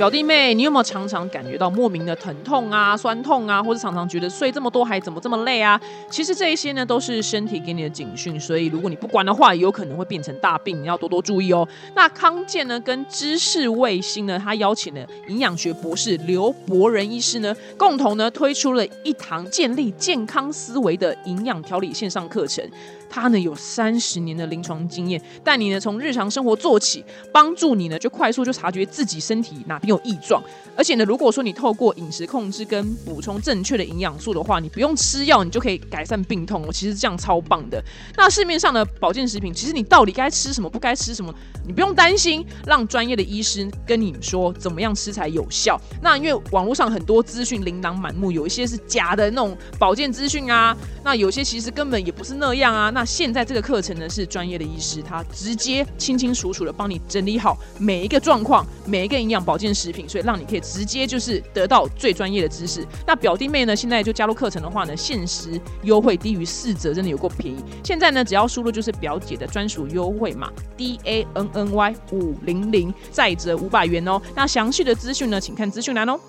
表弟妹，你有没有常常感觉到莫名的疼痛啊、酸痛啊，或者常常觉得睡这么多还怎么这么累啊？其实这一些呢，都是身体给你的警讯，所以如果你不管的话，有可能会变成大病，你要多多注意哦。那康健呢，跟知识卫星呢，他邀请了营养学博士刘伯仁医师呢，共同呢推出了一堂建立健康思维的营养调理线上课程。他呢有三十年的临床经验，带你呢从日常生活做起，帮助你呢就快速就察觉自己身体哪边有异状。而且呢，如果说你透过饮食控制跟补充正确的营养素的话，你不用吃药，你就可以改善病痛。我其实这样超棒的。那市面上的保健食品，其实你到底该吃什么，不该吃什么，你不用担心，让专业的医师跟你说怎么样吃才有效。那因为网络上很多资讯琳琅满目，有一些是假的那种保健资讯啊，那有些其实根本也不是那样啊。那那现在这个课程呢，是专业的医师，他直接清清楚楚的帮你整理好每一个状况，每一个营养保健食品，所以让你可以。直接就是得到最专业的知识。那表弟妹呢？现在就加入课程的话呢，限时优惠低于四折，真的有够便宜。现在呢，只要输入就是表姐的专属优惠码 D A N N Y 五零零，再折五百元哦。那详细的资讯呢，请看资讯栏哦。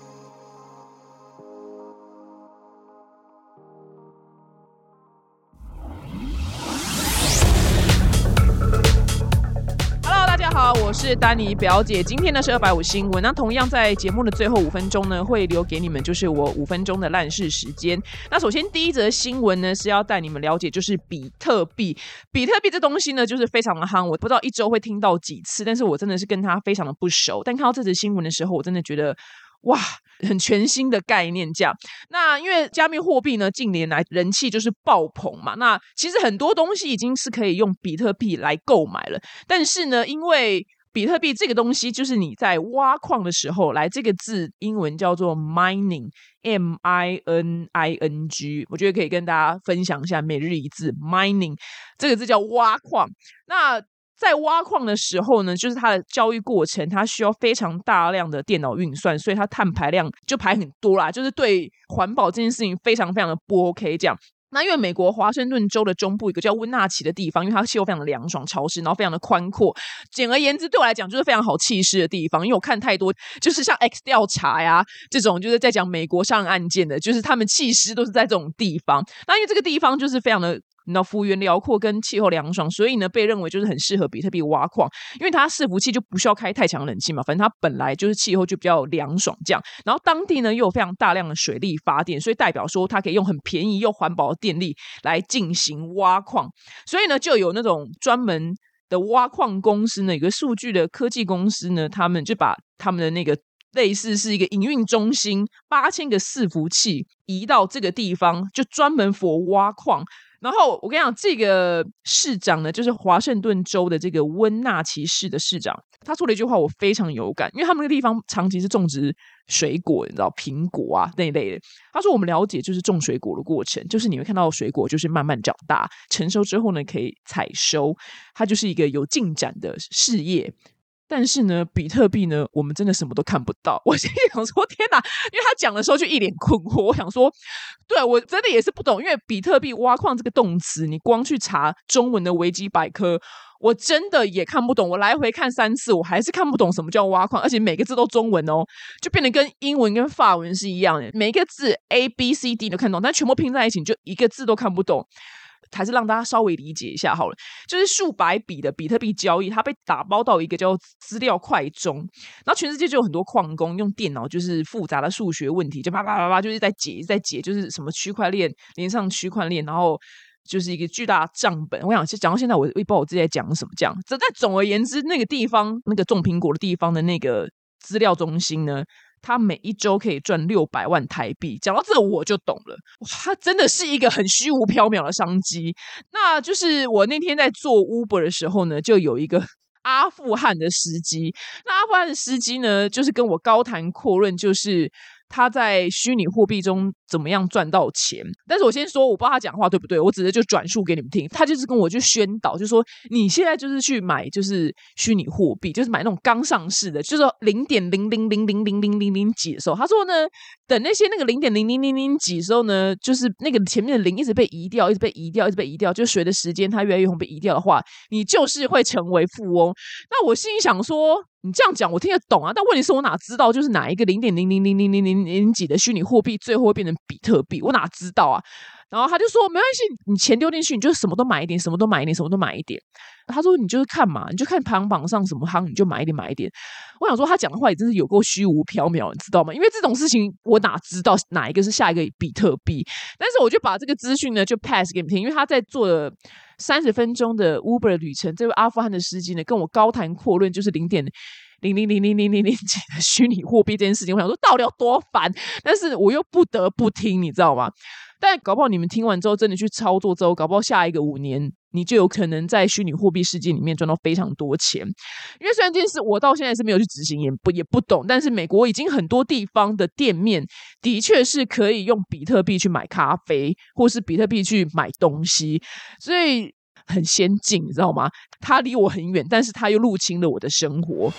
丹尼表姐。今天呢是二百五新闻，那同样在节目的最后五分钟呢，会留给你们就是我五分钟的烂事时间。那首先第一则新闻呢是要带你们了解，就是比特币。比特币这东西呢就是非常的夯，我不知道一周会听到几次，但是我真的是跟他非常的不熟。但看到这则新闻的时候，我真的觉得。哇，很全新的概念价。那因为加密货币呢，近年来人气就是爆棚嘛。那其实很多东西已经是可以用比特币来购买了。但是呢，因为比特币这个东西，就是你在挖矿的时候，来这个字英文叫做 mining，m i n i n g，我觉得可以跟大家分享一下每日一字 mining 这个字叫挖矿。那在挖矿的时候呢，就是它的交易过程，它需要非常大量的电脑运算，所以它碳排量就排很多啦。就是对环保这件事情非常非常的不 OK。这样，那因为美国华盛顿州的中部一个叫温纳奇的地方，因为它气候非常的凉爽潮湿，然后非常的宽阔。简而言之，对我来讲就是非常好气势的地方。因为我看太多，就是像 X 调查呀这种，就是在讲美国上案件的，就是他们气势都是在这种地方。那因为这个地方就是非常的。那幅员辽阔跟气候凉爽，所以呢，被认为就是很适合比特币挖矿，因为它伺服器就不需要开太强冷气嘛，反正它本来就是气候就比较凉爽这样。然后当地呢又有非常大量的水力发电，所以代表说它可以用很便宜又环保的电力来进行挖矿。所以呢，就有那种专门的挖矿公司呢，有个数据的科技公司呢，他们就把他们的那个类似是一个营运中心，八千个伺服器移到这个地方，就专门佛挖矿。然后我跟你讲，这个市长呢，就是华盛顿州的这个温纳奇市的市长，他说了一句话，我非常有感，因为他们那个地方长期是种植水果，你知道苹果啊那一类的。他说，我们了解就是种水果的过程，就是你会看到水果就是慢慢长大，成熟之后呢可以采收，它就是一个有进展的事业。但是呢，比特币呢，我们真的什么都看不到。我心里想说，天哪！因为他讲的时候就一脸困惑。我想说，对我真的也是不懂，因为比特币挖矿这个动词，你光去查中文的维基百科，我真的也看不懂。我来回看三次，我还是看不懂什么叫挖矿，而且每个字都中文哦，就变得跟英文跟法文是一样的，每一个字 A B C D 都看懂，但全部拼在一起，就一个字都看不懂。还是让大家稍微理解一下好了，就是数百笔的比特币交易，它被打包到一个叫资料块中，然后全世界就有很多矿工用电脑，就是复杂的数学问题，就叭叭叭叭，就是在解，在解，就是什么区块链连上区块链，然后就是一个巨大账本。我想讲到现在，我也不知道我自己在讲什么，这样。但总而言之，那个地方，那个种苹果的地方的那个资料中心呢？他每一周可以赚六百万台币，讲到这我就懂了，他真的是一个很虚无缥缈的商机。那就是我那天在做 Uber 的时候呢，就有一个 阿富汗的司机，那阿富汗的司机呢，就是跟我高谈阔论，就是。他在虚拟货币中怎么样赚到钱？但是我先说，我不知道他讲话对不对，我只是就转述给你们听。他就是跟我去宣导，就说你现在就是去买，就是虚拟货币，就是买那种刚上市的，就是说零点零零零零零零零零几的时候，他说呢，等那些那个零点零零零零几的时候呢，就是那个前面的零一直被移掉，一直被移掉，一直被移掉，就随着时间它越来越被移掉的话，你就是会成为富翁。那我心里想说。你这样讲我听得懂啊，但问题是我哪知道就是哪一个零点零零零零零零零几的虚拟货币最后会变成比特币？我哪知道啊？然后他就说没关系，你钱丢进去，你就什么都买一点，什么都买一点，什么都买一点。他说你就是看嘛，你就看排行榜上什么夯，你就买一点买一点。我想说他讲的话也真是有够虚无缥缈，你知道吗？因为这种事情我哪知道哪一个是下一个比特币？但是我就把这个资讯呢就 pass 给你听，因为他在做三十分钟的 Uber 旅程，这位阿富汗的司机呢跟我高谈阔论，就是零点。零零零零零零零几的虚拟货币这件事情，我想说到底有多烦，但是我又不得不听，你知道吗？但搞不好你们听完之后，真的去操作之后，搞不好下一个五年，你就有可能在虚拟货币世界里面赚到非常多钱。因为虽然这件事我到现在是没有去执行，也不也不懂，但是美国已经很多地方的店面的确是可以用比特币去买咖啡，或是比特币去买东西，所以很先进，你知道吗？它离我很远，但是它又入侵了我的生活。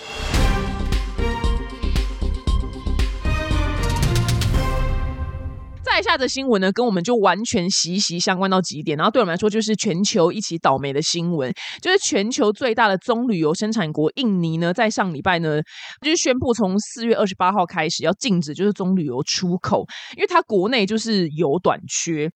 下的新闻呢，跟我们就完全息息相关到极点。然后对我们来说，就是全球一起倒霉的新闻，就是全球最大的棕榈油生产国印尼呢，在上礼拜呢，就是宣布从四月二十八号开始要禁止就是棕榈油出口，因为它国内就是油短缺。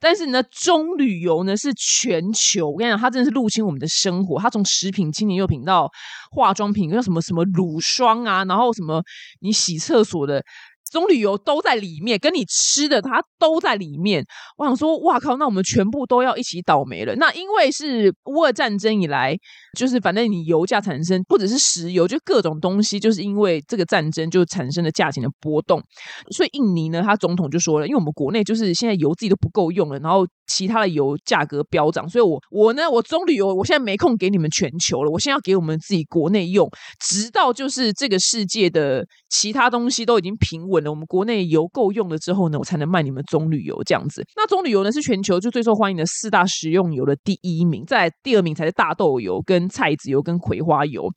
但是呢，棕榈油呢是全球，我跟你讲，它真的是入侵我们的生活。它从食品、清洁用品到化妆品，像什么什么乳霜啊，然后什么你洗厕所的。棕榈油都在里面，跟你吃的它都在里面。我想说，哇靠，那我们全部都要一起倒霉了。那因为是乌俄战争以来，就是反正你油价产生，不只是石油，就各种东西，就是因为这个战争就产生了价钱的波动。所以印尼呢，他总统就说了，因为我们国内就是现在油自己都不够用了，然后其他的油价格飙涨，所以我我呢，我棕榈油我现在没空给你们全球了，我现在要给我们自己国内用，直到就是这个世界的其他东西都已经平稳了。我们国内油够用了之后呢，我才能卖你们棕榈油这样子。那棕榈油呢是全球就最受欢迎的四大食用油的第一名，在第二名才是大豆油、跟菜籽油、跟葵花油。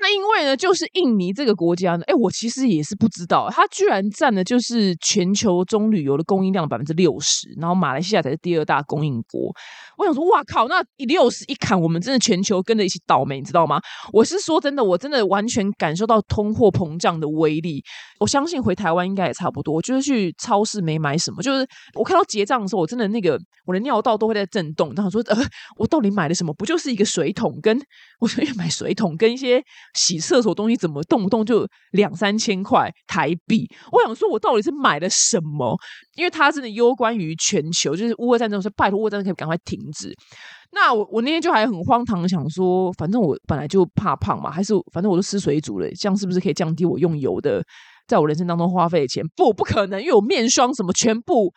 那因为呢，就是印尼这个国家呢，哎，我其实也是不知道，它居然占的就是全球棕榈油的供应量百分之六十，然后马来西亚才是第二大供应国。我想说，哇靠，那一六十一砍，我们真的全球跟着一起倒霉，你知道吗？我是说真的，我真的完全感受到通货膨胀的威力。我相信回台湾应该也差不多。我就是去超市没买什么，就是我看到结账的时候，我真的那个我的尿道都会在震动。然后说，呃，我到底买了什么？不就是一个水桶，跟我说要买水桶跟一些洗厕所东西，怎么动不动就两三千块台币？我想说，我到底是买了什么？因为它真的攸关于全球，就是乌俄战争，说拜托乌俄战争可以赶快停止。那我我那天就还很荒唐，想说，反正我本来就怕胖嘛，还是反正我都吃水煮了，这样是不是可以降低我用油的，在我人生当中花费的钱？不，不可能，因为我面霜什么全部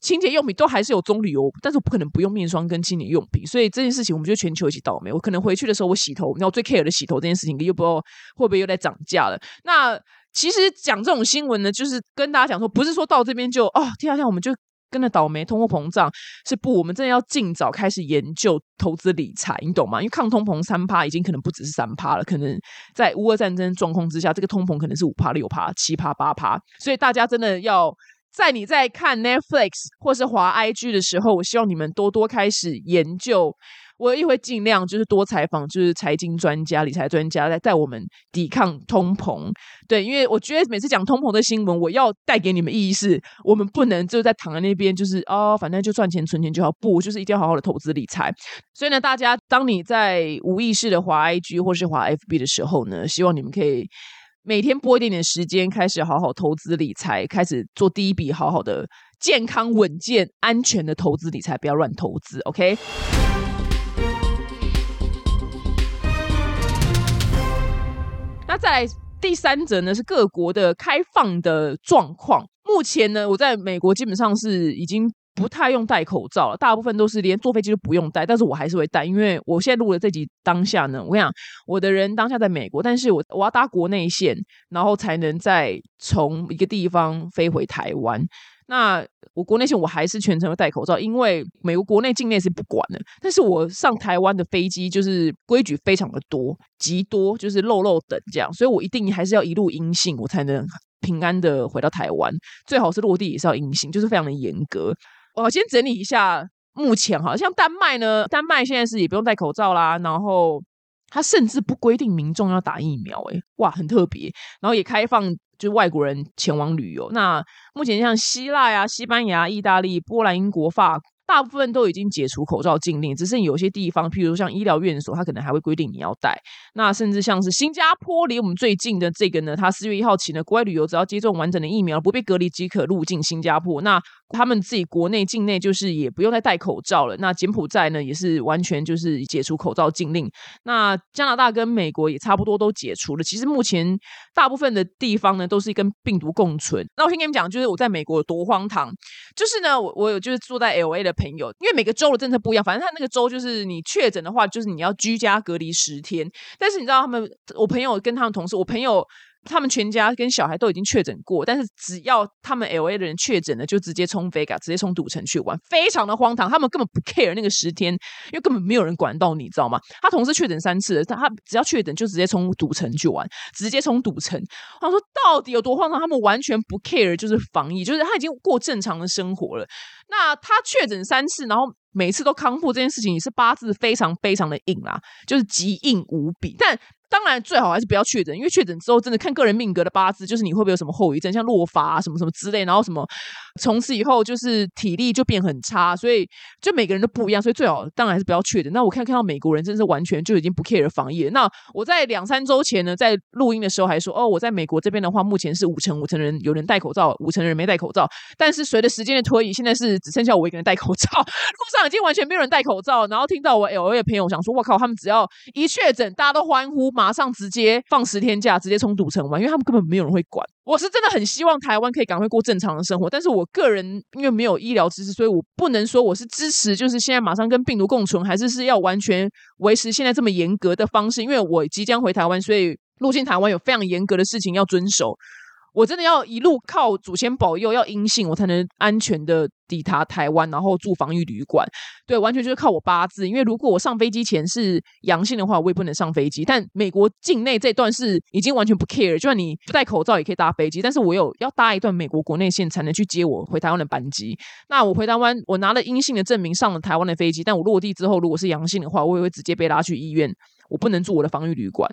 清洁用品都还是有棕榈油，但是我不可能不用面霜跟清洁用品，所以这件事情我们就全球一起倒霉。我可能回去的时候我洗头，然后最 care 的洗头这件事情，又不知道会不会又在涨价了。那其实讲这种新闻呢，就是跟大家讲说，不是说到这边就哦，天啊，天，我们就。跟着倒霉，通货膨胀是不？我们真的要尽早开始研究投资理财，你懂吗？因为抗通膨三趴已经可能不只是三趴了，可能在乌俄战争状况之下，这个通膨可能是五趴、六趴、七趴、八趴。所以大家真的要在你在看 Netflix 或是华 IG 的时候，我希望你们多多开始研究。我也会尽量就是多采访，就是财经专家、理财专家，来带我们抵抗通膨。对，因为我觉得每次讲通膨的新闻，我要带给你们意义是，我们不能就在躺在那边，就是哦，反正就赚钱存钱就好，不，就是一定要好好的投资理财。所以呢，大家当你在无意识的滑 IG 或是滑 FB 的时候呢，希望你们可以每天拨一点点时间，开始好好投资理财，开始做第一笔好好的健康、稳健、安全的投资理财，不要乱投资。OK。再来第三者呢？是各国的开放的状况。目前呢，我在美国基本上是已经不太用戴口罩了，大部分都是连坐飞机都不用戴。但是我还是会戴，因为我现在录的这集当下呢，我想我的人当下在美国，但是我我要搭国内线，然后才能再从一个地方飞回台湾。那我国内线我还是全程会戴口罩，因为美国国内境内是不管的。但是我上台湾的飞机就是规矩非常的多，极多就是漏漏等这样，所以我一定还是要一路阴性，我才能平安的回到台湾。最好是落地也是要阴性，就是非常的严格。我先整理一下，目前哈，像丹麦呢，丹麦现在是也不用戴口罩啦，然后他甚至不规定民众要打疫苗，诶，哇，很特别。然后也开放就外国人前往旅游。那目前像希腊呀、西班牙、意大利、波兰、英国、法。大部分都已经解除口罩禁令，只是有些地方，譬如像医疗院所，它可能还会规定你要戴。那甚至像是新加坡，离我们最近的这个呢，它四月一号起呢，国外旅游只要接种完整的疫苗，不被隔离即可入境新加坡。那他们自己国内境内就是也不用再戴口罩了。那柬埔寨呢，也是完全就是解除口罩禁令。那加拿大跟美国也差不多都解除了。其实目前大部分的地方呢，都是跟病毒共存。那我先跟你们讲，就是我在美国有多荒唐，就是呢，我我有就是住在 L A 的。朋友，因为每个州的政策不一样，反正他那个州就是你确诊的话，就是你要居家隔离十天。但是你知道他们，我朋友跟他们同事，我朋友。他们全家跟小孩都已经确诊过，但是只要他们 L A 的人确诊了，就直接冲 Vega，直接冲赌城去玩，非常的荒唐。他们根本不 care 那个十天，因为根本没有人管到你，知道吗？他同事确诊三次，他他只要确诊就直接冲赌城去玩，直接冲赌城。他说到底有多荒唐？他们完全不 care，就是防疫，就是他已经过正常的生活了。那他确诊三次，然后每次都康复，这件事情也是八字非常非常的硬啦，就是极硬无比，但。当然，最好还是不要确诊，因为确诊之后真的看个人命格的八字，就是你会不会有什么后遗症，像落发啊什么什么之类，然后什么从此以后就是体力就变很差，所以就每个人都不一样，所以最好当然还是不要确诊。那我看看到美国人真是完全就已经不 care 防疫了。那我在两三周前呢，在录音的时候还说，哦，我在美国这边的话，目前是五成五成人有人戴口罩，五成人没戴口罩。但是随着时间的推移，现在是只剩下我一个人戴口罩，路上已经完全没有人戴口罩。然后听到我 L A 的朋友想说，我靠，他们只要一确诊，大家都欢呼。马上直接放十天假，直接冲赌城玩，因为他们根本没有人会管。我是真的很希望台湾可以赶快过正常的生活，但是我个人因为没有医疗知识，所以我不能说我是支持，就是现在马上跟病毒共存，还是是要完全维持现在这么严格的方式。因为我即将回台湾，所以入境台湾有非常严格的事情要遵守。我真的要一路靠祖先保佑，要阴性我才能安全的抵达台湾，然后住防疫旅馆。对，完全就是靠我八字。因为如果我上飞机前是阳性的话，我也不能上飞机。但美国境内这段是已经完全不 care，就算你不戴口罩也可以搭飞机。但是我有要搭一段美国国内线才能去接我回台湾的班机。那我回台湾，我拿了阴性的证明上了台湾的飞机，但我落地之后如果是阳性的话，我也会直接被拉去医院，我不能住我的防疫旅馆。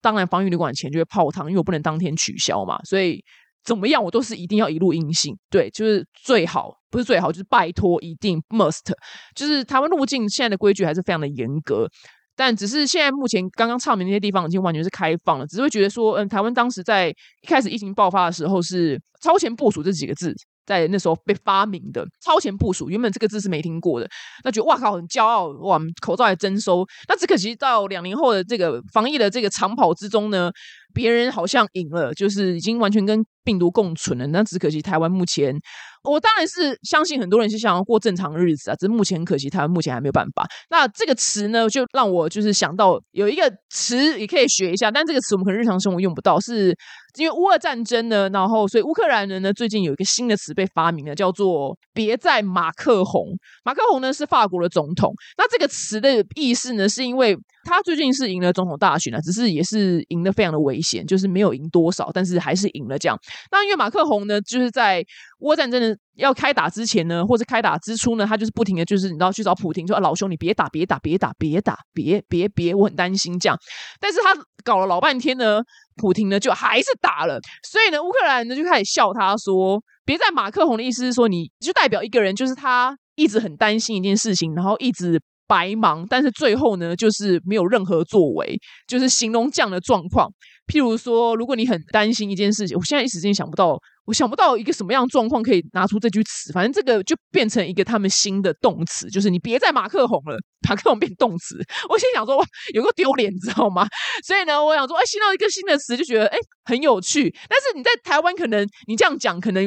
当然，防疫旅馆钱就会泡汤，因为我不能当天取消嘛，所以怎么样，我都是一定要一路阴性。对，就是最好不是最好，就是拜托一定 must。就是台湾入境现在的规矩还是非常的严格，但只是现在目前刚刚唱名那些地方已经完全是开放了，只是会觉得说，嗯，台湾当时在一开始疫情爆发的时候是超前部署这几个字。在那时候被发明的超前部署，原本这个字是没听过的，那觉得哇靠，很骄傲哇，口罩还征收。那只可惜到两年后的这个防疫的这个长跑之中呢。别人好像赢了，就是已经完全跟病毒共存了。那只可惜台湾目前，我当然是相信很多人是想要过正常日子啊，只是目前可惜台湾目前还没有办法。那这个词呢，就让我就是想到有一个词也可以学一下，但这个词我们可能日常生活用不到，是因为乌俄战争呢，然后所以乌克兰人呢最近有一个新的词被发明了，叫做“别在马克宏”。马克宏呢是法国的总统，那这个词的意思呢，是因为。他最近是赢了总统大选了，只是也是赢得非常的危险，就是没有赢多少，但是还是赢了这样。那因为马克宏呢，就是在乌战争的要开打之前呢，或者开打之初呢，他就是不停的就是你知道去找普京说：“老兄，你别打，别打，别打，别打，别别别，我很担心这样。”但是他搞了老半天呢，普廷呢就还是打了，所以呢，乌克兰呢就开始笑他说：“别在马克宏的意思是说，你就代表一个人，就是他一直很担心一件事情，然后一直。”白忙，但是最后呢，就是没有任何作为，就是形容这样的状况。譬如说，如果你很担心一件事情，我现在一时间想不到，我想不到一个什么样状况可以拿出这句词。反正这个就变成一个他们新的动词，就是你别再马克红了，马克红变动词。我心想说，哇，有个丢脸，知道吗？所以呢，我想说，哎，新到一个新的词，就觉得哎很有趣。但是你在台湾，可能你这样讲，可能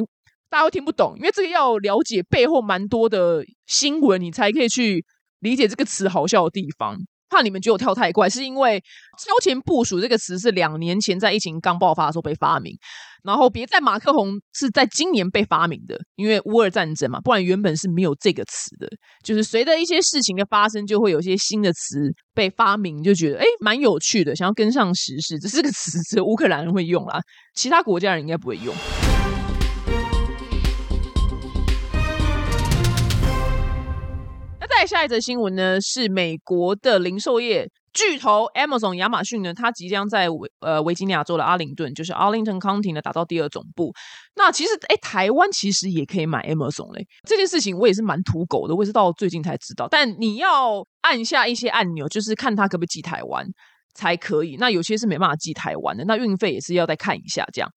大家会听不懂，因为这个要了解背后蛮多的新闻，你才可以去。理解这个词好笑的地方，怕你们觉得我跳太快，是因为“超前部署”这个词是两年前在疫情刚爆发的时候被发明，然后别在马克红是在今年被发明的，因为乌尔战争嘛，不然原本是没有这个词的。就是随着一些事情的发生，就会有一些新的词被发明，就觉得哎蛮有趣的，想要跟上时事。这是个词，只有乌克兰人会用啦，其他国家人应该不会用。下一则新闻呢，是美国的零售业巨头 Amazon 亚马逊呢，它即将在维呃维吉尼亚州的阿灵顿，就是 Arlington County 呢，打造第二总部。那其实，哎，台湾其实也可以买 Amazon 嘞。这件事情我也是蛮土狗的，我也是到最近才知道。但你要按下一些按钮，就是看它可不可以寄台湾才可以。那有些是没办法寄台湾的，那运费也是要再看一下这样。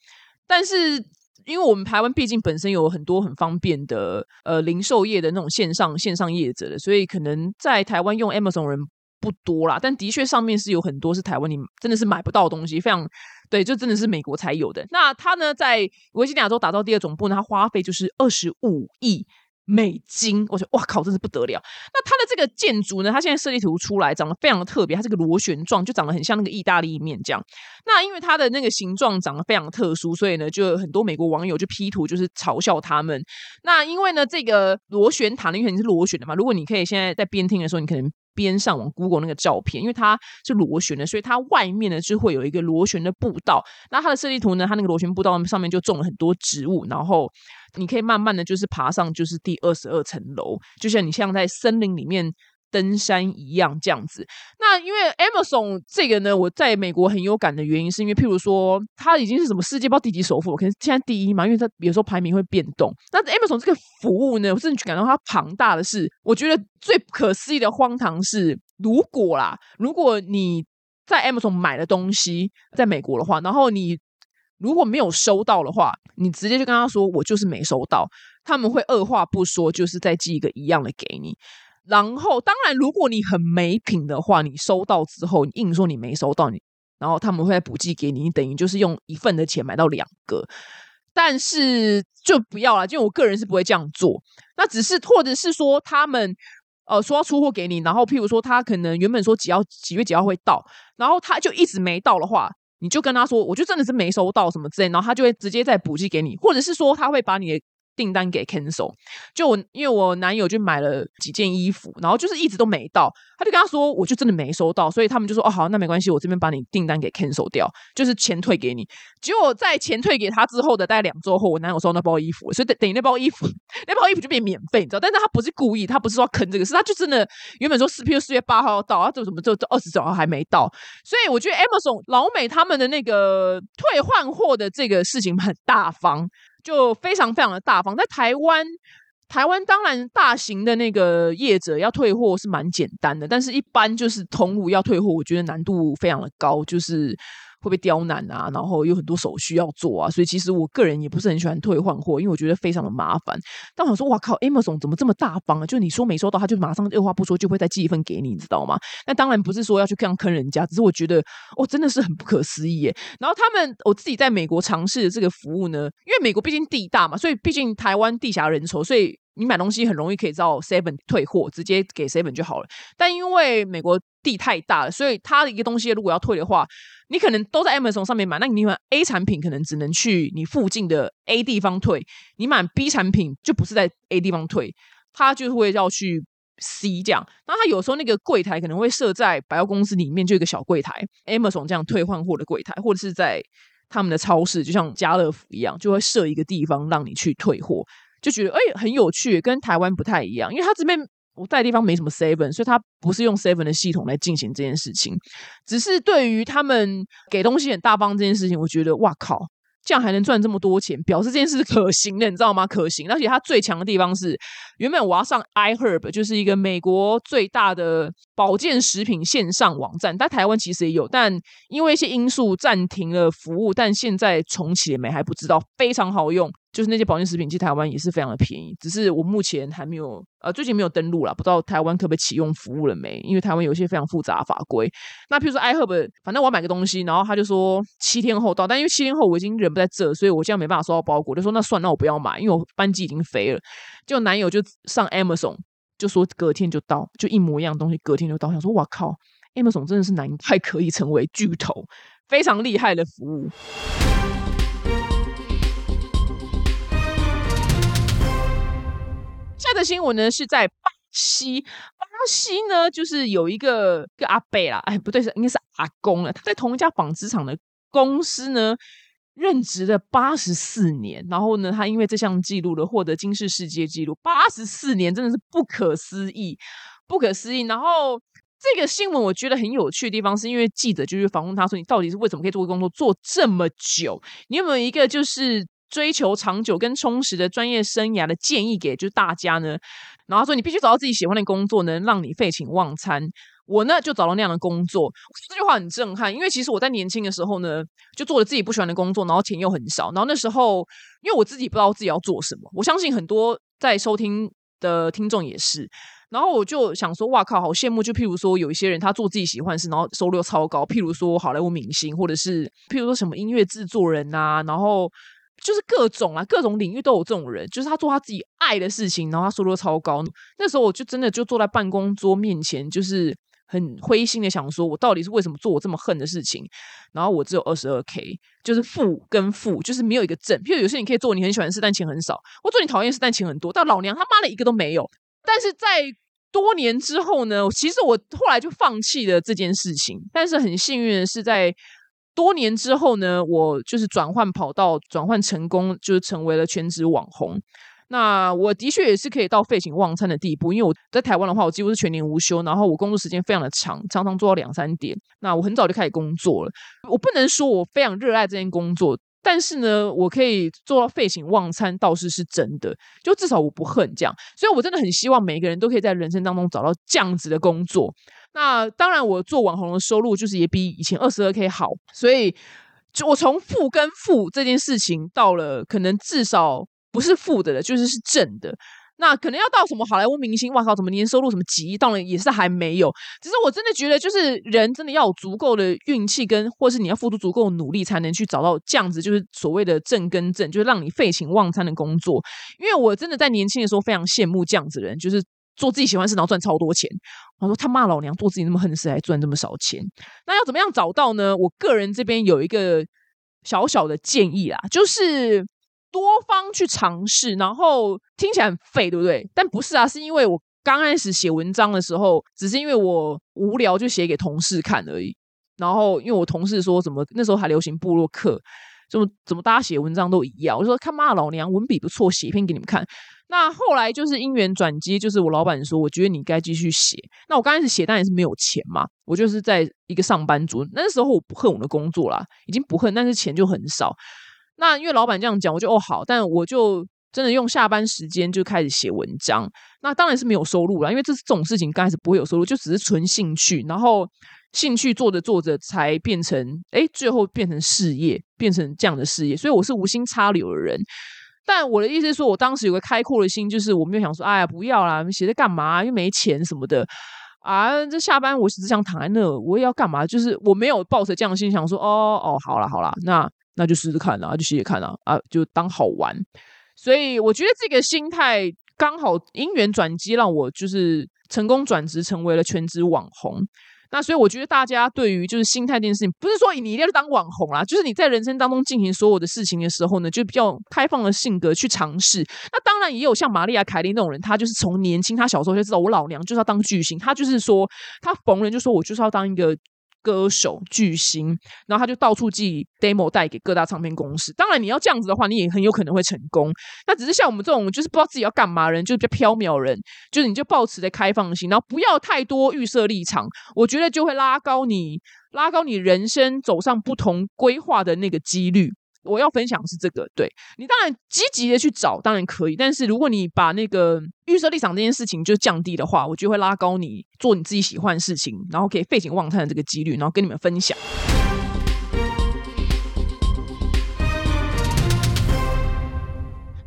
但是。因为我们台湾毕竟本身有很多很方便的呃零售业的那种线上线上业者的，所以可能在台湾用 Amazon 人不多啦。但的确上面是有很多是台湾你真的是买不到的东西，非常对，就真的是美国才有的。那他呢在维吉尼亚州打造第二总部呢，他花费就是二十五亿。美金，我觉得哇靠，真是不得了。那它的这个建筑呢，它现在设计图出来，长得非常的特别，它这个螺旋状，就长得很像那个意大利面这样。那因为它的那个形状长得非常特殊，所以呢，就很多美国网友就 P 图，就是嘲笑他们。那因为呢，这个螺旋塔呢，因为你是螺旋的嘛，如果你可以现在在边听的时候，你可能。边上往 Google 那个照片，因为它是螺旋的，所以它外面呢就会有一个螺旋的步道。那它的设计图呢，它那个螺旋步道上面就种了很多植物，然后你可以慢慢的就是爬上就是第二十二层楼，就像你像在森林里面。登山一样这样子，那因为 Amazon 这个呢，我在美国很有感的原因，是因为譬如说，它已经是什么世界不知道第几首富，可能现在第一嘛，因为它有时候排名会变动。那 Amazon 这个服务呢，我甚至感到它庞大的是，我觉得最不可思议的荒唐是，如果啦，如果你在 Amazon 买了东西，在美国的话，然后你如果没有收到的话，你直接就跟他说，我就是没收到，他们会二话不说，就是再寄一个一样的给你。然后，当然，如果你很没品的话，你收到之后，你硬说你没收到，你然后他们会补寄给你，你等于就是用一份的钱买到两个。但是就不要了，就我个人是不会这样做。那只是，或者是说他们呃说要出货给你，然后譬如说他可能原本说几号几月几号会到，然后他就一直没到的话，你就跟他说，我就真的是没收到什么之类，然后他就会直接再补寄给你，或者是说他会把你的。订单给 cancel，就我因为我男友就买了几件衣服，然后就是一直都没到，他就跟他说，我就真的没收到，所以他们就说，哦好，那没关系，我这边把你订单给 cancel 掉，就是钱退给你。结果在钱退给他之后的大概两周后，我男友收到那包衣服，所以等等于那包衣服，那包衣服就变免费，你知道？但是他不是故意，他不是说坑这个，是他就真的原本说四，譬如四月八号要到，他怎么怎么就二十九号还没到，所以我觉得 Amazon 老美他们的那个退换货的这个事情很大方。就非常非常的大方，在台湾，台湾当然大型的那个业者要退货是蛮简单的，但是一般就是通路要退货，我觉得难度非常的高，就是。会被刁难啊，然后有很多手续要做啊，所以其实我个人也不是很喜欢退换货，因为我觉得非常的麻烦。但我说，哇靠，Amazon 怎么这么大方啊？就你说没收到，他就马上二话不说就会再寄一份给你，你知道吗？那当然不是说要去这样坑人家，只是我觉得哦，真的是很不可思议耶。然后他们我自己在美国尝试的这个服务呢，因为美国毕竟地大嘛，所以毕竟台湾地狭人稠，所以你买东西很容易可以到 Seven 退货，直接给 Seven 就好了。但因为美国地太大了，所以他的一个东西如果要退的话，你可能都在 Amazon 上面买，那你买 A 产品可能只能去你附近的 A 地方退，你买 B 产品就不是在 A 地方退，他就会要去 C 这样。那他有时候那个柜台可能会设在百货公司里面，就一个小柜台，Amazon 这样退换货的柜台，或者是在他们的超市，就像家乐福一样，就会设一个地方让你去退货，就觉得哎很有趣，跟台湾不太一样，因为他这边。我在的地方没什么 seven，所以他不是用 seven 的系统来进行这件事情，只是对于他们给东西很大方这件事情，我觉得哇靠，这样还能赚这么多钱，表示这件事可行的，你知道吗？可行，而且它最强的地方是，原本我要上 iHerb，就是一个美国最大的保健食品线上网站，但台湾其实也有，但因为一些因素暂停了服务，但现在重启了没还不知道，非常好用。就是那些保健食品，其实台湾也是非常的便宜，只是我目前还没有呃，最近没有登录了，不知道台湾可不可以启用服务了没？因为台湾有一些非常复杂法规。那譬如说 iHerb，反正我要买个东西，然后他就说七天后到，但因为七天后我已经人不在这，所以我现在没办法收到包裹，就说那算，那我不要买，因为我班机已经飞了。就男友就上 Amazon，就说隔天就到，就一模一样的东西，隔天就到。想说哇靠，Amazon 真的是难，还可以成为巨头，非常厉害的服务。下的新闻呢是在巴西，巴西呢就是有一个个阿贝啦，哎不对是应该是阿公了，他在同一家纺织厂的公司呢任职了八十四年，然后呢，他因为这项记录了获得金氏世界纪录，八十四年真的是不可思议，不可思议。然后这个新闻我觉得很有趣的地方，是因为记者就是访问他说：“你到底是为什么可以做工作做这么久？你有没有一个就是追求长久跟充实的专业生涯的建议给就是大家呢？”然后说：“你必须找到自己喜欢的工作，能让你废寝忘餐。”我呢就找到那样的工作，这句话很震撼，因为其实我在年轻的时候呢，就做了自己不喜欢的工作，然后钱又很少，然后那时候因为我自己不知道自己要做什么，我相信很多在收听的听众也是，然后我就想说，哇靠，好羡慕！就譬如说有一些人他做自己喜欢的事，然后收入超高，譬如说好莱坞明星，或者是譬如说什么音乐制作人啊，然后就是各种啊，各种领域都有这种人，就是他做他自己爱的事情，然后他收入超高。那时候我就真的就坐在办公桌面前，就是。很灰心的想说，我到底是为什么做我这么恨的事情？然后我只有二十二 k，就是负跟负，就是没有一个正。譬如有些你可以做你很喜欢的事，但钱很少；我做你讨厌事，但钱很多。但老娘他妈的一个都没有。但是在多年之后呢，其实我后来就放弃了这件事情。但是很幸运的是，在多年之后呢，我就是转换跑道，转换成功，就是成为了全职网红。那我的确也是可以到废寝忘餐的地步，因为我在台湾的话，我几乎是全年无休，然后我工作时间非常的长，常常做到两三点。那我很早就开始工作了，我不能说我非常热爱这件工作，但是呢，我可以做到废寝忘餐，倒是是真的，就至少我不恨这样。所以我真的很希望每一个人都可以在人生当中找到这样子的工作。那当然，我做网红的收入就是也比以前二十二 k 好，所以就我从负跟负这件事情到了可能至少。不是负的了，就是是正的。那可能要到什么好莱坞明星，哇靠，怎么年收入什么几亿，当然也是还没有。只是我真的觉得，就是人真的要有足够的运气，跟或是你要付出足够的努力，才能去找到这样子，就是所谓的正跟正，就是让你废寝忘餐的工作。因为我真的在年轻的时候非常羡慕这样子的人，就是做自己喜欢事，然后赚超多钱。我说他骂老娘做自己那么恨的事，还赚这么少钱。那要怎么样找到呢？我个人这边有一个小小的建议啦，就是。多方去尝试，然后听起来很废，对不对？但不是啊，是因为我刚开始写文章的时候，只是因为我无聊就写给同事看而已。然后因为我同事说怎么那时候还流行布洛克，怎么怎么大家写文章都一样，我说看妈老娘文笔不错，写一篇给你们看。那后来就是因缘转机，就是我老板说，我觉得你该继续写。那我刚开始写当然是没有钱嘛，我就是在一个上班族，那时候我不恨我的工作啦，已经不恨，但是钱就很少。那因为老板这样讲，我就哦好，但我就真的用下班时间就开始写文章。那当然是没有收入了，因为这是这种事情刚开始不会有收入，就只是纯兴趣。然后兴趣做着做着，才变成哎，最后变成事业，变成这样的事业。所以我是无心插柳的人。但我的意思是说，我当时有个开阔的心，就是我没有想说，哎呀，不要啦，写这干嘛？又没钱什么的啊。这下班我只想躺在那，我也要干嘛？就是我没有抱着这样心想说，哦哦，好了好了，那。那就试试看啊，就写写看啊，啊，就当好玩。所以我觉得这个心态刚好因缘转机，让我就是成功转职成为了全职网红。那所以我觉得大家对于就是心态这件事情，不是说你一定要当网红啦，就是你在人生当中进行所有的事情的时候呢，就比较开放的性格去尝试。那当然也有像玛丽亚凯莉那种人，他就是从年轻，他小时候就知道我老娘就是要当巨星，他就是说他逢人就说我就是要当一个。歌手巨星，然后他就到处寄 demo 带给各大唱片公司。当然，你要这样子的话，你也很有可能会成功。那只是像我们这种就是不知道自己要干嘛人，就是比较缥缈人，就是你就保持的开放性，然后不要太多预设立场。我觉得就会拉高你拉高你人生走上不同规划的那个几率。我要分享的是这个，对你当然积极的去找，当然可以。但是如果你把那个预设立场这件事情就降低的话，我就会拉高你做你自己喜欢的事情，然后可以废寝忘餐的这个几率，然后跟你们分享。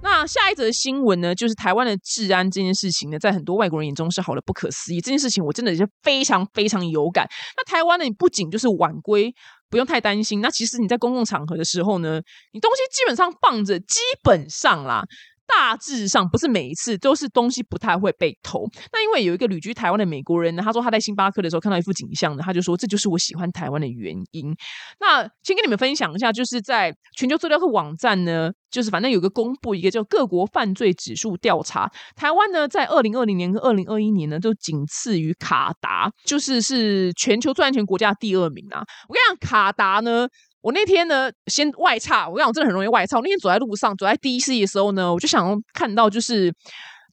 那下一则新闻呢，就是台湾的治安这件事情呢，在很多外国人眼中是好的不可思议。这件事情我真的是非常非常有感。那台湾呢，你不仅就是晚归。不用太担心。那其实你在公共场合的时候呢，你东西基本上放着，基本上啦。大致上不是每一次都是东西不太会被偷。那因为有一个旅居台湾的美国人呢，他说他在星巴克的时候看到一幅景象呢，他就说这就是我喜欢台湾的原因。那先跟你们分享一下，就是在全球资料库网站呢，就是反正有个公布一个叫各国犯罪指数调查，台湾呢在二零二零年跟二零二一年呢都仅次于卡达，就是是全球最安全国家第二名啊。我跟你讲，卡达呢。我那天呢，先外差，我跟你讲，真的很容易外差。我那天走在路上，走在 DC 的时候呢，我就想看到就是，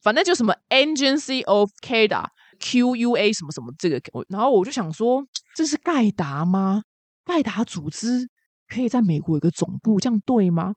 反正就什么 Agency of Kada，QUA 什么什么这个，然后我就想说，这是盖达吗？盖达组织可以在美国有个总部，这样对吗？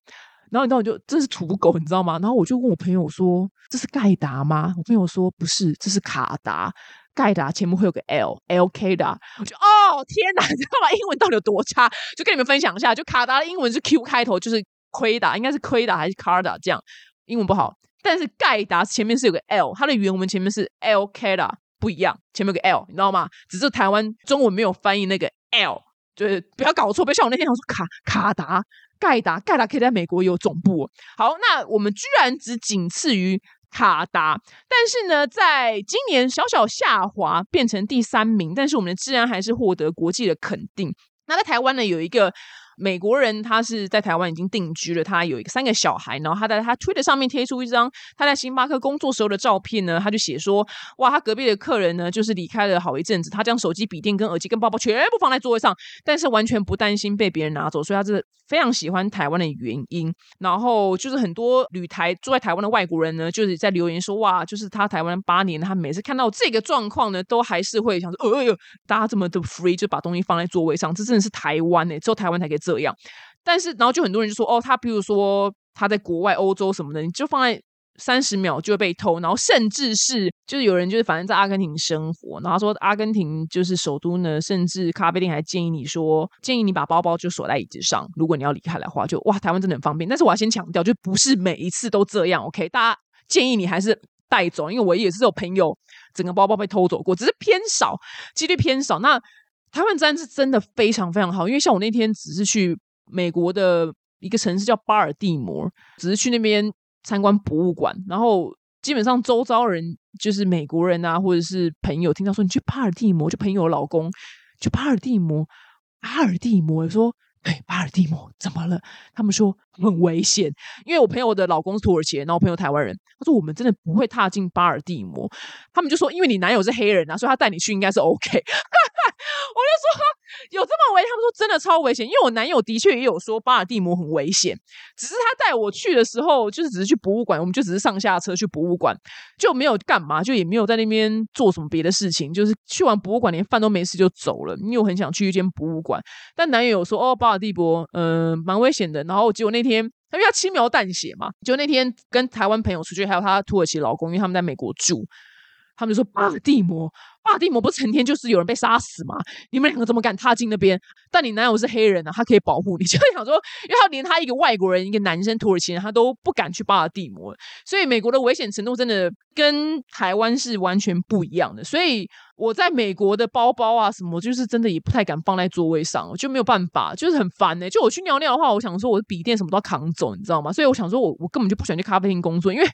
然后你知道我就这是土狗，你知道吗？然后我就问我朋友说，这是盖达吗？我朋友说不是，这是卡达。盖达前面会有个 L，L K 的，我就哦天哪，你知道吗？英文到底有多差？就跟你们分享一下，就卡达的英文是 Q 开头，就是亏达，应该是亏达还是卡达这样，英文不好。但是盖达前面是有个 L，它的原文前面是 L K 的，不一样，前面有个 L，你知道吗？只是台湾中文没有翻译那个 L，就是不要搞错，不要像我那天我说卡卡达盖达盖达可以在美国有总部。好，那我们居然只仅次于。卡达，但是呢，在今年小小下滑，变成第三名，但是我们的治安还是获得国际的肯定。那在台湾呢，有一个。美国人他是在台湾已经定居了，他有一个三个小孩，然后他在他推特上面贴出一张他在星巴克工作时候的照片呢，他就写说：哇，他隔壁的客人呢，就是离开了好一阵子，他将手机、笔电、跟耳机、跟包包全部放在座位上，但是完全不担心被别人拿走，所以他是非常喜欢台湾的原因。然后就是很多旅台住在台湾的外国人呢，就是在留言说：哇，就是他台湾八年，他每次看到这个状况呢，都还是会想说：哎呦，大家这么的 free 就把东西放在座位上，这真的是台湾呢，只有台湾才可以这样。但是，然后就很多人就说，哦，他比如说他在国外、欧洲什么的，你就放在三十秒就会被偷，然后甚至是就是有人就是反正在阿根廷生活，然后说阿根廷就是首都呢，甚至咖啡店还建议你说，建议你把包包就锁在椅子上，如果你要离开的话，就哇，台湾真的很方便。但是我要先强调，就不是每一次都这样，OK？大家建议你还是带走，因为我也是有朋友整个包包被偷走过，只是偏少，几率偏少。那台湾治安是真的非常非常好，因为像我那天只是去。美国的一个城市叫巴尔的摩，只是去那边参观博物馆，然后基本上周遭人就是美国人啊，或者是朋友，听到说你去巴尔的摩，就朋友老公去巴尔的摩，阿尔的摩说。对，巴尔的摩怎么了？他们说很危险，因为我朋友的老公是土耳其人，然后我朋友台湾人，他说我们真的不会踏进巴尔的摩。他们就说，因为你男友是黑人啊，所以他带你去应该是 OK。我就说有这么危？他们说真的超危险，因为我男友的确也有说巴尔的摩很危险，只是他带我去的时候，就是只是去博物馆，我们就只是上下车去博物馆，就没有干嘛，就也没有在那边做什么别的事情，就是去完博物馆连饭都没吃就走了。因为我很想去一间博物馆，但男友说哦，巴尔的摩嗯蛮危险的。然后结果那天因为要轻描淡写嘛，就那天跟台湾朋友出去，还有他土耳其老公，因为他们在美国住，他们就说巴尔的摩。巴蒂摩不成天就是有人被杀死吗？你们两个怎么敢踏进那边？但你男友是黑人啊，他可以保护你。就想说，因为他连他一个外国人，一个男生土耳其人，他都不敢去巴蒂摩，所以美国的危险程度真的跟台湾是完全不一样的。所以我在美国的包包啊什么，就是真的也不太敢放在座位上，我就没有办法，就是很烦呢。就我去尿尿的话，我想说我的笔电什么都要扛走，你知道吗？所以我想说我我根本就不喜欢去咖啡厅工作，因为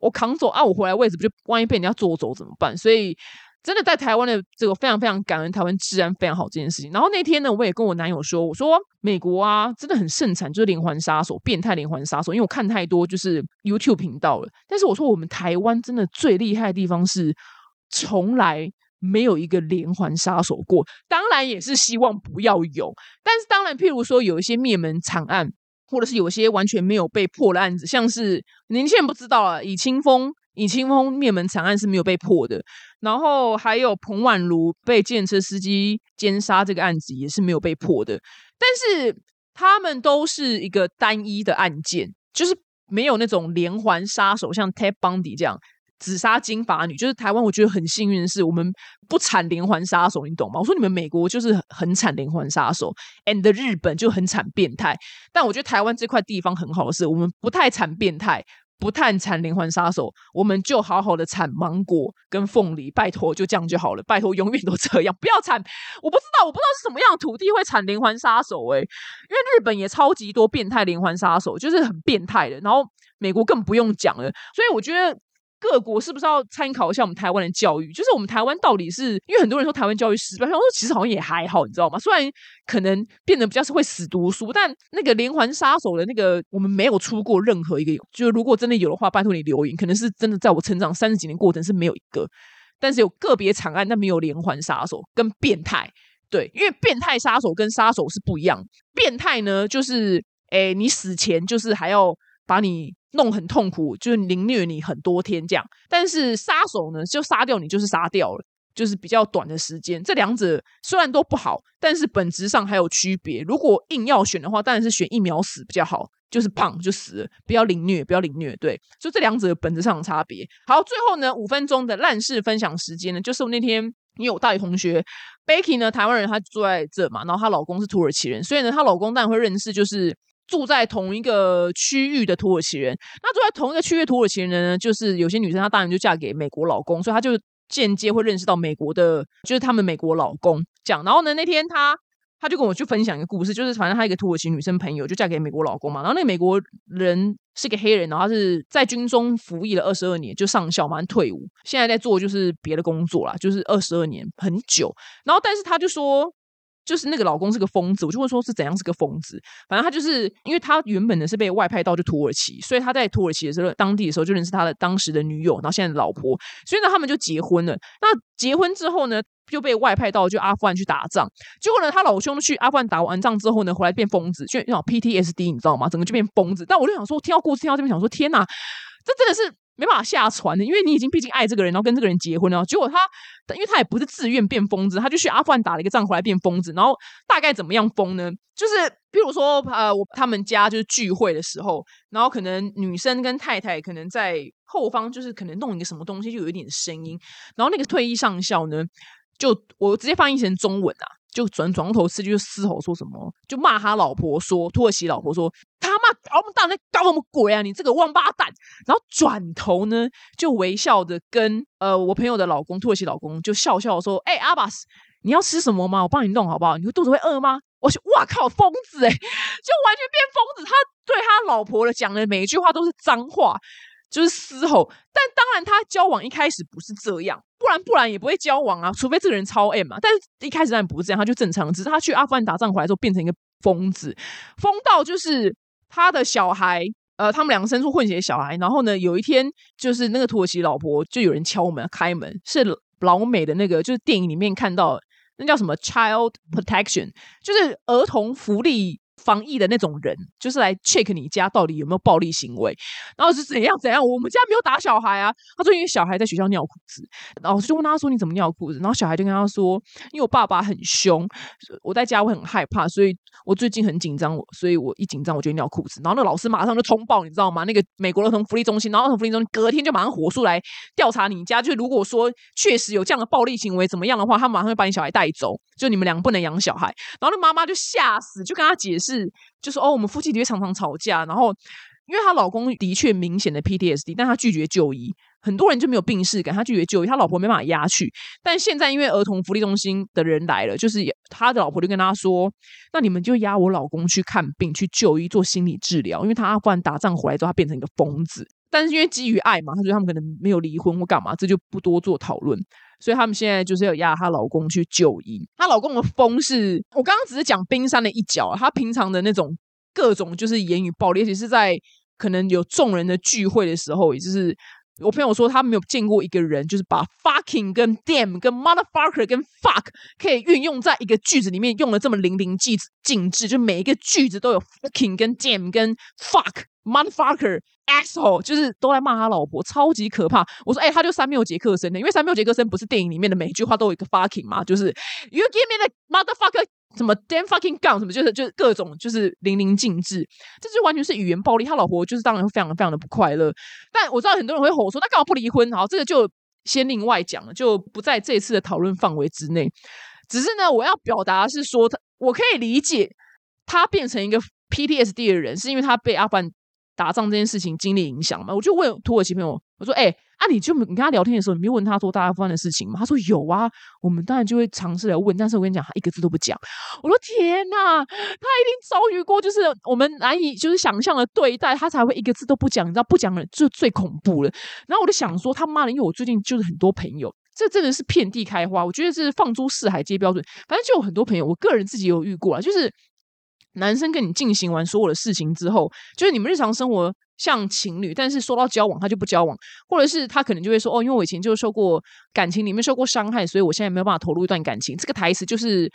我扛走啊，我回来位置不就万一被人家坐走怎么办？所以。真的在台湾的这个非常非常感恩台湾治安非常好这件事情。然后那天呢，我也跟我男友说，我说美国啊，真的很盛产就是连环杀手、变态连环杀手，因为我看太多就是 YouTube 频道了。但是我说我们台湾真的最厉害的地方是，从来没有一个连环杀手过。当然也是希望不要有，但是当然，譬如说有一些灭门惨案，或者是有些完全没有被破的案子，像是您现在不知道啊，以清风。以清风灭门惨案是没有被破的，然后还有彭婉如被建车司机奸杀这个案子也是没有被破的，但是他们都是一个单一的案件，就是没有那种连环杀手，像 Ted Bundy 这样只杀金发女。就是台湾我觉得很幸运的是，我们不产连环杀手，你懂吗？我说你们美国就是很产连环杀手，and 日本就很产变态，但我觉得台湾这块地方很好的是，我们不太产变态。不探产连环杀手，我们就好好的产芒果跟凤梨，拜托就这样就好了，拜托永远都这样，不要产。我不知道，我不知道是什么样的土地会产连环杀手诶，因为日本也超级多变态连环杀手，就是很变态的，然后美国更不用讲了，所以我觉得。各国是不是要参考一下我们台湾的教育？就是我们台湾到底是因为很多人说台湾教育失败，我说其实好像也还好，你知道吗？虽然可能变得比较是会死读书，但那个连环杀手的那个，我们没有出过任何一个。就是如果真的有的话，拜托你留言。可能是真的在我成长三十几年过程是没有一个，但是有个别惨案，但没有连环杀手跟变态。对，因为变态杀手跟杀手是不一样。变态呢，就是哎，你死前就是还要把你弄很痛苦，就是凌虐你很多天这样。但是杀手呢，就杀掉你就是杀掉了。就是比较短的时间，这两者虽然都不好，但是本质上还有区别。如果硬要选的话，当然是选一秒死比较好，就是胖就死了，不要凌虐，不要凌虐。对，就这两者本质上的差别。好，最后呢，五分钟的烂事分享时间呢，就是我那天因为我大学同学 Becky 呢，台湾人，她住在这嘛，然后她老公是土耳其人，所以呢，她老公当然会认识，就是住在同一个区域的土耳其人。那住在同一个区域土耳其人呢，就是有些女生她当然就嫁给美国老公，所以她就。间接会认识到美国的，就是他们美国老公这样。然后呢，那天她他就跟我去分享一个故事，就是反正他一个土耳其女生朋友就嫁给美国老公嘛。然后那个美国人是个黑人，然后他是在军中服役了二十二年，就上校嘛，退伍，现在在做就是别的工作啦，就是二十二年很久。然后但是他就说。就是那个老公是个疯子，我就问说是怎样是个疯子。反正他就是因为他原本呢是被外派到就土耳其，所以他在土耳其的时候，当地的时候就认识他的当时的女友，然后现在的老婆，所以呢他们就结婚了。那结婚之后呢，就被外派到就阿富汗去打仗。结果呢，他老兄去阿富汗打完仗之后呢，回来变疯子，就那种 PTSD，你知道吗？整个就变疯子。但我就想说，听到故事听到这边，想说天哪，这真的是。没办法下船的，因为你已经毕竟爱这个人，然后跟这个人结婚了。结果他，因为他也不是自愿变疯子，他就去阿富汗打了一个仗回来变疯子。然后大概怎么样疯呢？就是比如说，呃，我他们家就是聚会的时候，然后可能女生跟太太可能在后方，就是可能弄一个什么东西，就有一点声音。然后那个退役上校呢，就我直接翻译成中文啊。就转转过头吃，就嘶吼说什么，就骂他老婆说，土耳其老婆说他妈搞么大，那搞什么鬼啊？你这个王八蛋！然后转头呢，就微笑的跟呃我朋友的老公土耳其老公就笑笑说：“哎，阿巴斯，你要吃什么吗？我帮你弄好不好？你肚子会饿吗？”我去，哇靠，疯子哎，就完全变疯子。他对他老婆的讲的每一句话都是脏话。就是嘶吼，但当然他交往一开始不是这样，不然不然也不会交往啊，除非这个人超 M 嘛。但是一开始当然不是这样，他就正常，只是他去阿富汗打仗回来之后变成一个疯子，疯到就是他的小孩，呃，他们两个生出混血小孩，然后呢，有一天就是那个土耳其老婆就有人敲门开门，是老美的那个，就是电影里面看到那叫什么 Child Protection，就是儿童福利。防疫的那种人，就是来 check 你家到底有没有暴力行为，然后是怎样怎样。我们家没有打小孩啊。他说因为小孩在学校尿裤子，老师就问他说你怎么尿裤子？然后小孩就跟他说，因为我爸爸很凶，我在家会很害怕，所以我最近很紧张，所以我一紧张我就尿裤子。然后那老师马上就通报，你知道吗？那个美国儿童福利中心，然后儿童福利中心隔天就马上火速来调查你家。就如果说确实有这样的暴力行为怎么样的话，他马上会把你小孩带走，就你们两个不能养小孩。然后那妈妈就吓死，就跟他解释。是，就是哦，我们夫妻的确常常吵架，然后因为她老公的确明显的 PTSD，但她拒绝就医，很多人就没有病逝感，她拒绝就医，她老婆没办法压去。但现在因为儿童福利中心的人来了，就是他的老婆就跟他说：“那你们就压我老公去看病、去就医、做心理治疗，因为他阿富汗打仗回来之后，他变成一个疯子。但是因为基于爱嘛，他觉得他们可能没有离婚或干嘛，这就不多做讨论。”所以他们现在就是要压她老公去就医。她老公的疯是我刚刚只是讲冰山的一角，他平常的那种各种就是言语暴力，尤其是在可能有众人的聚会的时候，也就是我朋友说他没有见过一个人，就是把 fucking 跟 damn 跟 motherfucker 跟 fuck 可以运用在一个句子里面用的这么淋漓尽尽致，就每一个句子都有 fucking 跟 damn 跟 fuck。Motherfucker, asshole，就是都在骂他老婆，超级可怕。我说，哎，他就三缪杰克森的，因为三缪杰克森不是电影里面的每一句话都有一个 fucking 嘛，就是 You give me the motherfucker，什么 damn fucking gun，什么就是就是各种就是淋漓尽致，这就完全是语言暴力。他老婆就是当然会非常非常的不快乐。但我知道很多人会吼说，那干嘛不离婚？好，这个就先另外讲了，就不在这次的讨论范围之内。只是呢，我要表达是说，他我可以理解他变成一个 PTSD 的人，是因为他被阿凡。打仗这件事情经历影响嘛？我就问土耳其朋友，我说：“哎，啊，你就你跟他聊天的时候，你没问他说大家发生的事情吗？”他说：“有啊，我们当然就会尝试来问，但是我跟你讲，他一个字都不讲。”我说：“天哪，他一定遭遇过就是我们难以就是想象的对待，他才会一个字都不讲。你知道不讲了就最恐怖了。”然后我就想说，他妈的，因为我最近就是很多朋友，这真的是遍地开花。我觉得是放诸四海皆标准，反正就有很多朋友，我个人自己有遇过啊，就是。男生跟你进行完所有的事情之后，就是你们日常生活像情侣，但是说到交往他就不交往，或者是他可能就会说：“哦，因为我以前就受过感情里面受过伤害，所以我现在没有办法投入一段感情。”这个台词就是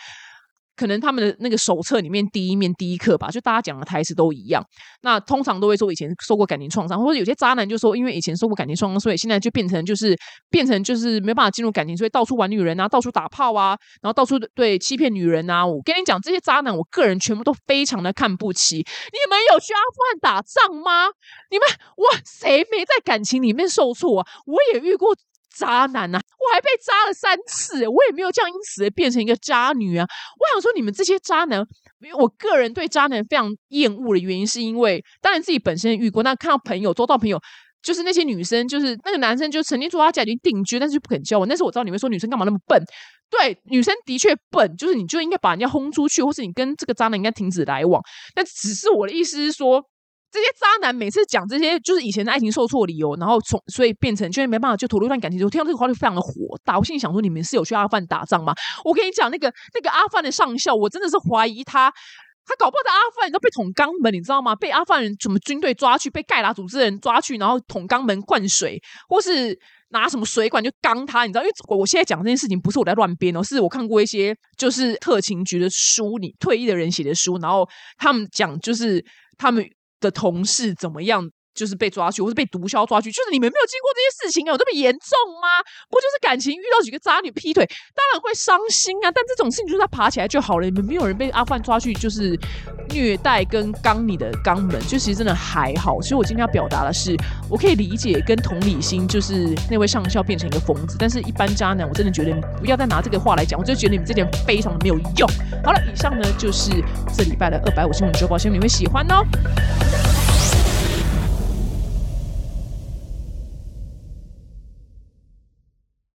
可能他们的那个手册里面第一面第一课吧，就大家讲的台词都一样。那通常都会说以前受过感情创伤，或者有些渣男就说，因为以前受过感情创伤，所以现在就变成就是变成就是没办法进入感情，所以到处玩女人啊，到处打炮啊，然后到处对欺骗女人啊。我跟你讲，这些渣男，我个人全部都非常的看不起。你们有去阿富汗打仗吗？你们哇，谁没在感情里面受挫啊？我也遇过。渣男呐，我还被渣了三次，我也没有这样因此变成一个渣女啊！我想说，你们这些渣男，因为我个人对渣男非常厌恶的原因，是因为当然自己本身遇过，那看到朋友，周到朋友，就是那些女生，就是那个男生，就曾经说他家已经定居，但是就不肯交往。但是我知道你们说女生干嘛那么笨，对，女生的确笨，就是你就应该把人家轰出去，或是你跟这个渣男应该停止来往。但只是我的意思是说。这些渣男每次讲这些就是以前的爱情受挫理由，然后从所以变成就是没办法就投入一段感情，我听到这个话就非常的火大。我心里想说，你们是有去阿富汗打仗吗？我跟你讲，那个那个阿富汗的上校，我真的是怀疑他，他搞不好在阿富汗都被捅肛门，你知道吗？被阿富汗人什么军队抓去，被盖拉组织人抓去，然后捅肛门灌水，或是拿什么水管就肛他，你知道？因为我我现在讲这件事情不是我在乱编哦，是我看过一些就是特勤局的书，你退役的人写的书，然后他们讲就是他们。的同事怎么样？就是被抓去，或是被毒枭抓去，就是你们没有经过这些事情啊，有这么严重吗？不就是感情遇到几个渣女劈腿，当然会伤心啊。但这种事情就是他爬起来就好了。你们没有人被阿范抓去，就是虐待跟刚你的肛门，就其实真的还好。所以我今天要表达的是，我可以理解跟同理心，就是那位上校变成一个疯子，但是一般渣男，我真的觉得不要再拿这个话来讲，我就觉得你们这点非常的没有用。好了，以上呢就是这礼拜的二百五新闻周报，希望你会喜欢哦。